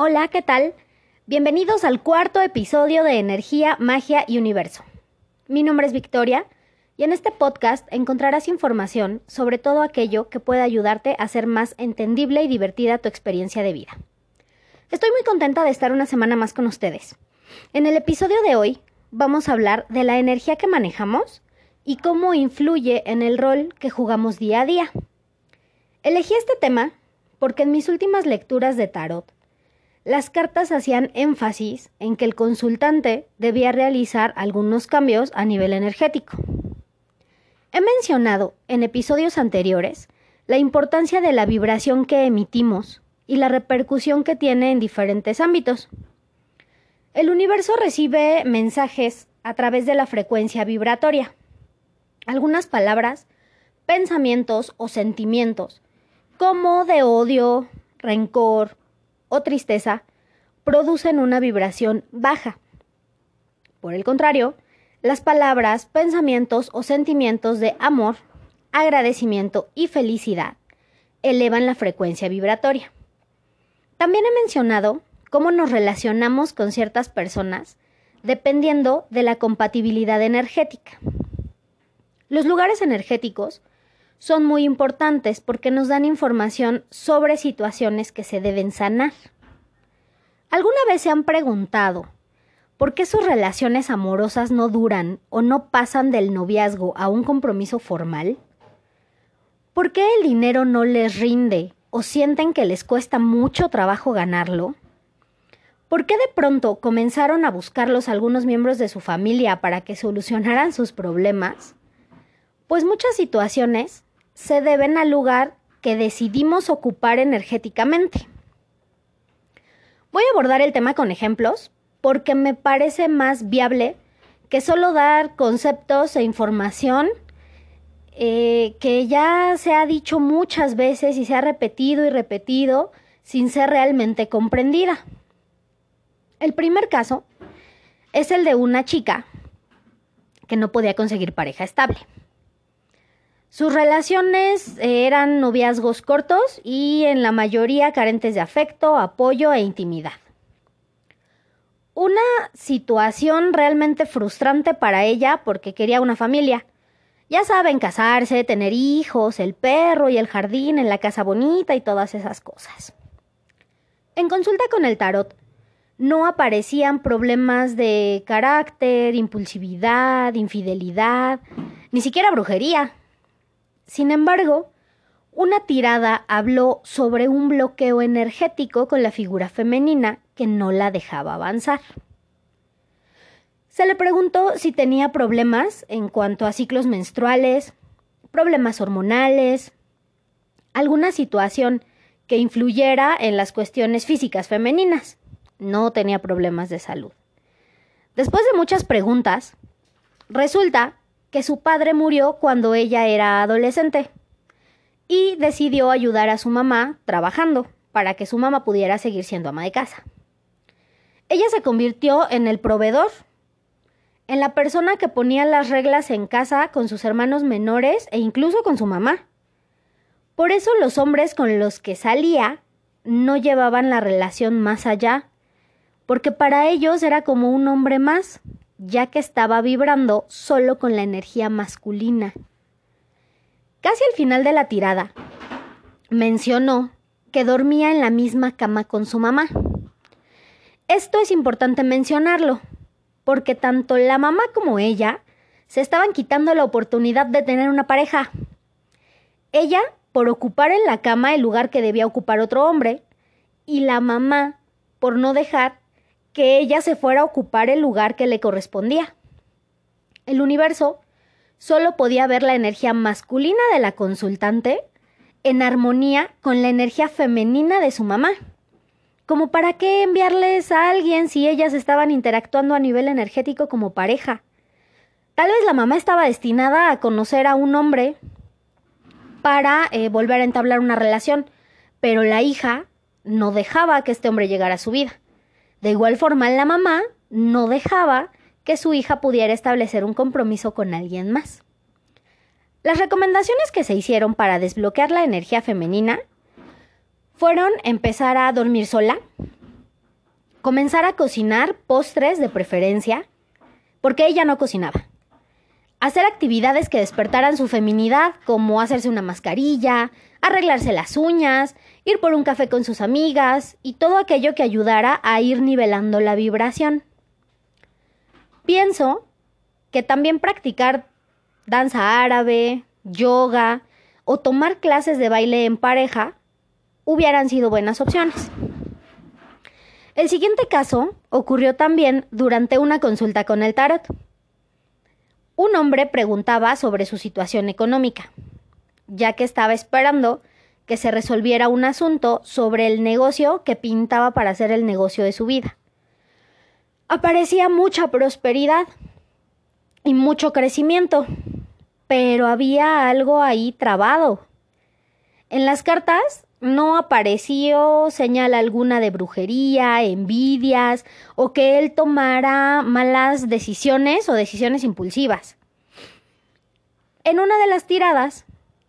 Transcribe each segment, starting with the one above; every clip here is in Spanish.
Hola, ¿qué tal? Bienvenidos al cuarto episodio de Energía, Magia y Universo. Mi nombre es Victoria y en este podcast encontrarás información sobre todo aquello que pueda ayudarte a hacer más entendible y divertida tu experiencia de vida. Estoy muy contenta de estar una semana más con ustedes. En el episodio de hoy vamos a hablar de la energía que manejamos y cómo influye en el rol que jugamos día a día. Elegí este tema porque en mis últimas lecturas de tarot, las cartas hacían énfasis en que el consultante debía realizar algunos cambios a nivel energético. He mencionado en episodios anteriores la importancia de la vibración que emitimos y la repercusión que tiene en diferentes ámbitos. El universo recibe mensajes a través de la frecuencia vibratoria algunas palabras, pensamientos o sentimientos, como de odio, rencor o tristeza, producen una vibración baja. Por el contrario, las palabras, pensamientos o sentimientos de amor, agradecimiento y felicidad elevan la frecuencia vibratoria. También he mencionado cómo nos relacionamos con ciertas personas dependiendo de la compatibilidad energética. Los lugares energéticos son muy importantes porque nos dan información sobre situaciones que se deben sanar. ¿Alguna vez se han preguntado por qué sus relaciones amorosas no duran o no pasan del noviazgo a un compromiso formal? ¿Por qué el dinero no les rinde o sienten que les cuesta mucho trabajo ganarlo? ¿Por qué de pronto comenzaron a buscarlos algunos miembros de su familia para que solucionaran sus problemas? Pues muchas situaciones se deben al lugar que decidimos ocupar energéticamente. Voy a abordar el tema con ejemplos porque me parece más viable que solo dar conceptos e información eh, que ya se ha dicho muchas veces y se ha repetido y repetido sin ser realmente comprendida. El primer caso es el de una chica que no podía conseguir pareja estable. Sus relaciones eh, eran noviazgos cortos y en la mayoría carentes de afecto, apoyo e intimidad. Una situación realmente frustrante para ella porque quería una familia. Ya saben, casarse, tener hijos, el perro y el jardín en la casa bonita y todas esas cosas. En consulta con el tarot, no aparecían problemas de carácter, impulsividad, infidelidad, ni siquiera brujería. Sin embargo, una tirada habló sobre un bloqueo energético con la figura femenina que no la dejaba avanzar. Se le preguntó si tenía problemas en cuanto a ciclos menstruales, problemas hormonales, alguna situación que influyera en las cuestiones físicas femeninas. No tenía problemas de salud. Después de muchas preguntas, resulta que su padre murió cuando ella era adolescente y decidió ayudar a su mamá trabajando para que su mamá pudiera seguir siendo ama de casa. Ella se convirtió en el proveedor, en la persona que ponía las reglas en casa con sus hermanos menores e incluso con su mamá. Por eso los hombres con los que salía no llevaban la relación más allá, porque para ellos era como un hombre más, ya que estaba vibrando solo con la energía masculina. Casi al final de la tirada, mencionó que dormía en la misma cama con su mamá. Esto es importante mencionarlo, porque tanto la mamá como ella se estaban quitando la oportunidad de tener una pareja. Ella por ocupar en la cama el lugar que debía ocupar otro hombre, y la mamá por no dejar que ella se fuera a ocupar el lugar que le correspondía. El universo solo podía ver la energía masculina de la consultante en armonía con la energía femenina de su mamá. Como para qué enviarles a alguien si ellas estaban interactuando a nivel energético como pareja. Tal vez la mamá estaba destinada a conocer a un hombre para eh, volver a entablar una relación, pero la hija no dejaba que este hombre llegara a su vida. De igual forma, la mamá no dejaba que su hija pudiera establecer un compromiso con alguien más. Las recomendaciones que se hicieron para desbloquear la energía femenina fueron empezar a dormir sola, comenzar a cocinar postres de preferencia, porque ella no cocinaba. Hacer actividades que despertaran su feminidad, como hacerse una mascarilla, arreglarse las uñas, ir por un café con sus amigas y todo aquello que ayudara a ir nivelando la vibración. Pienso que también practicar danza árabe, yoga o tomar clases de baile en pareja hubieran sido buenas opciones. El siguiente caso ocurrió también durante una consulta con el tarot. Un hombre preguntaba sobre su situación económica, ya que estaba esperando que se resolviera un asunto sobre el negocio que pintaba para hacer el negocio de su vida. Aparecía mucha prosperidad y mucho crecimiento, pero había algo ahí trabado. En las cartas no apareció señal alguna de brujería, envidias o que él tomara malas decisiones o decisiones impulsivas. En una de las tiradas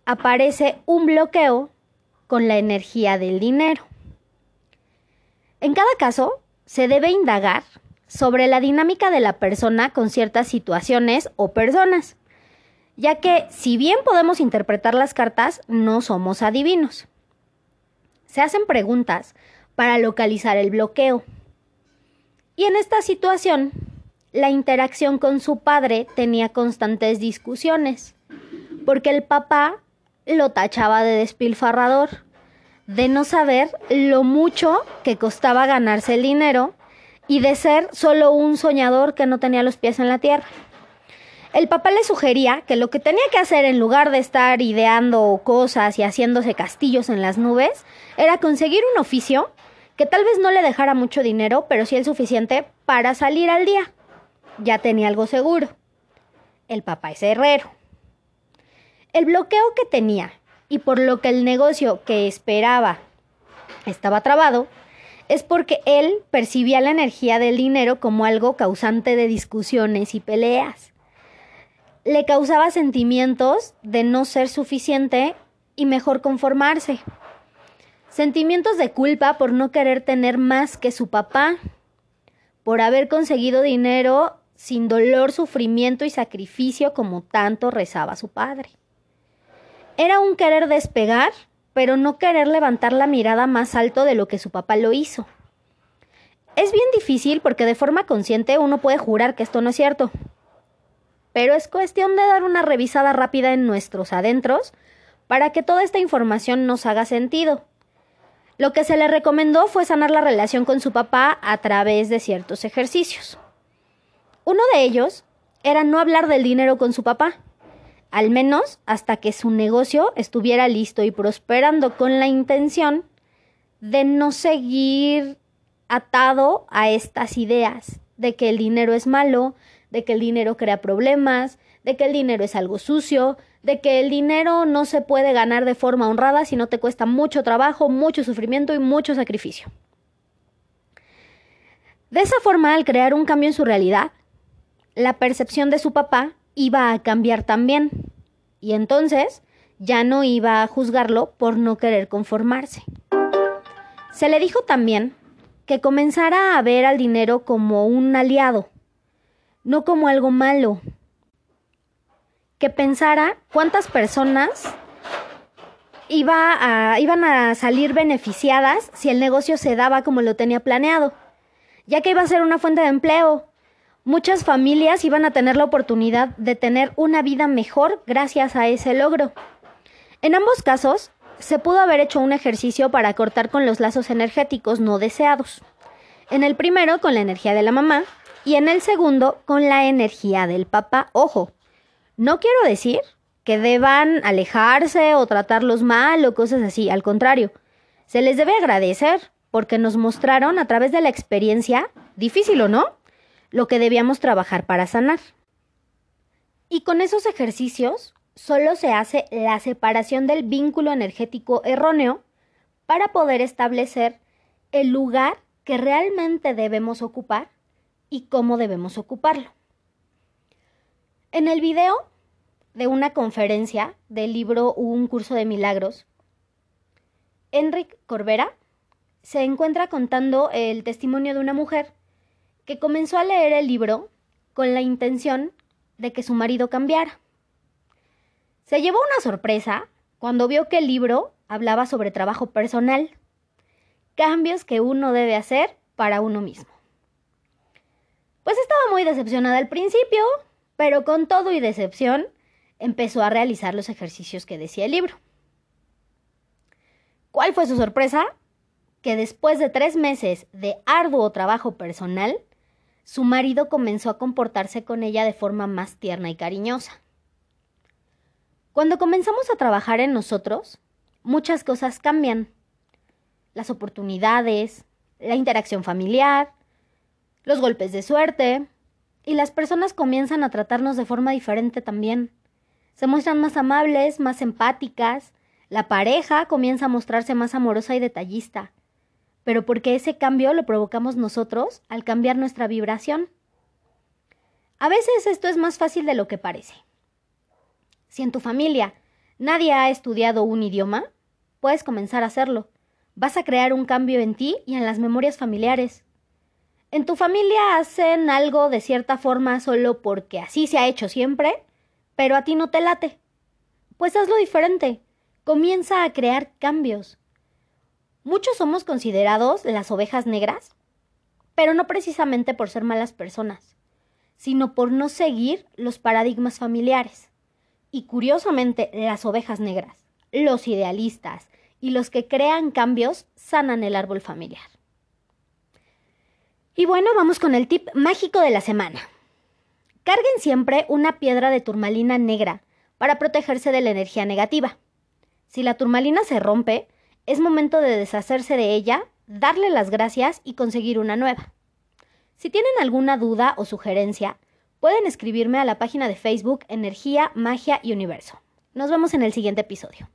aparece un bloqueo con la energía del dinero. En cada caso, se debe indagar sobre la dinámica de la persona con ciertas situaciones o personas, ya que si bien podemos interpretar las cartas, no somos adivinos. Se hacen preguntas para localizar el bloqueo. Y en esta situación, la interacción con su padre tenía constantes discusiones, porque el papá lo tachaba de despilfarrador, de no saber lo mucho que costaba ganarse el dinero y de ser solo un soñador que no tenía los pies en la tierra. El papá le sugería que lo que tenía que hacer en lugar de estar ideando cosas y haciéndose castillos en las nubes, era conseguir un oficio que tal vez no le dejara mucho dinero, pero sí el suficiente para salir al día. Ya tenía algo seguro. El papá es herrero. El bloqueo que tenía y por lo que el negocio que esperaba estaba trabado, es porque él percibía la energía del dinero como algo causante de discusiones y peleas. Le causaba sentimientos de no ser suficiente y mejor conformarse. Sentimientos de culpa por no querer tener más que su papá, por haber conseguido dinero sin dolor, sufrimiento y sacrificio como tanto rezaba su padre. Era un querer despegar, pero no querer levantar la mirada más alto de lo que su papá lo hizo. Es bien difícil porque de forma consciente uno puede jurar que esto no es cierto. Pero es cuestión de dar una revisada rápida en nuestros adentros para que toda esta información nos haga sentido. Lo que se le recomendó fue sanar la relación con su papá a través de ciertos ejercicios. Uno de ellos era no hablar del dinero con su papá al menos hasta que su negocio estuviera listo y prosperando con la intención de no seguir atado a estas ideas de que el dinero es malo, de que el dinero crea problemas, de que el dinero es algo sucio, de que el dinero no se puede ganar de forma honrada si no te cuesta mucho trabajo, mucho sufrimiento y mucho sacrificio. De esa forma, al crear un cambio en su realidad, la percepción de su papá iba a cambiar también. Y entonces ya no iba a juzgarlo por no querer conformarse. Se le dijo también que comenzara a ver al dinero como un aliado, no como algo malo. Que pensara cuántas personas iba iban a salir beneficiadas si el negocio se daba como lo tenía planeado, ya que iba a ser una fuente de empleo, Muchas familias iban a tener la oportunidad de tener una vida mejor gracias a ese logro. En ambos casos, se pudo haber hecho un ejercicio para cortar con los lazos energéticos no deseados. En el primero con la energía de la mamá y en el segundo con la energía del papá. Ojo, no quiero decir que deban alejarse o tratarlos mal o cosas así, al contrario, se les debe agradecer porque nos mostraron a través de la experiencia, difícil o no, lo que debíamos trabajar para sanar. Y con esos ejercicios solo se hace la separación del vínculo energético erróneo para poder establecer el lugar que realmente debemos ocupar y cómo debemos ocuparlo. En el video de una conferencia del libro Un curso de milagros, Enric Corbera se encuentra contando el testimonio de una mujer que comenzó a leer el libro con la intención de que su marido cambiara. Se llevó una sorpresa cuando vio que el libro hablaba sobre trabajo personal, cambios que uno debe hacer para uno mismo. Muy decepcionada al principio, pero con todo y decepción empezó a realizar los ejercicios que decía el libro. ¿Cuál fue su sorpresa? Que después de tres meses de arduo trabajo personal, su marido comenzó a comportarse con ella de forma más tierna y cariñosa. Cuando comenzamos a trabajar en nosotros, muchas cosas cambian. Las oportunidades, la interacción familiar, los golpes de suerte, y las personas comienzan a tratarnos de forma diferente también. Se muestran más amables, más empáticas, la pareja comienza a mostrarse más amorosa y detallista, pero porque ese cambio lo provocamos nosotros al cambiar nuestra vibración. A veces esto es más fácil de lo que parece. Si en tu familia nadie ha estudiado un idioma, puedes comenzar a hacerlo. Vas a crear un cambio en ti y en las memorias familiares. En tu familia hacen algo de cierta forma solo porque así se ha hecho siempre, pero a ti no te late. Pues hazlo diferente comienza a crear cambios. Muchos somos considerados las ovejas negras, pero no precisamente por ser malas personas, sino por no seguir los paradigmas familiares. Y curiosamente, las ovejas negras, los idealistas y los que crean cambios sanan el árbol familiar. Y bueno, vamos con el tip mágico de la semana. Carguen siempre una piedra de turmalina negra para protegerse de la energía negativa. Si la turmalina se rompe, es momento de deshacerse de ella, darle las gracias y conseguir una nueva. Si tienen alguna duda o sugerencia, pueden escribirme a la página de Facebook Energía, Magia y Universo. Nos vemos en el siguiente episodio.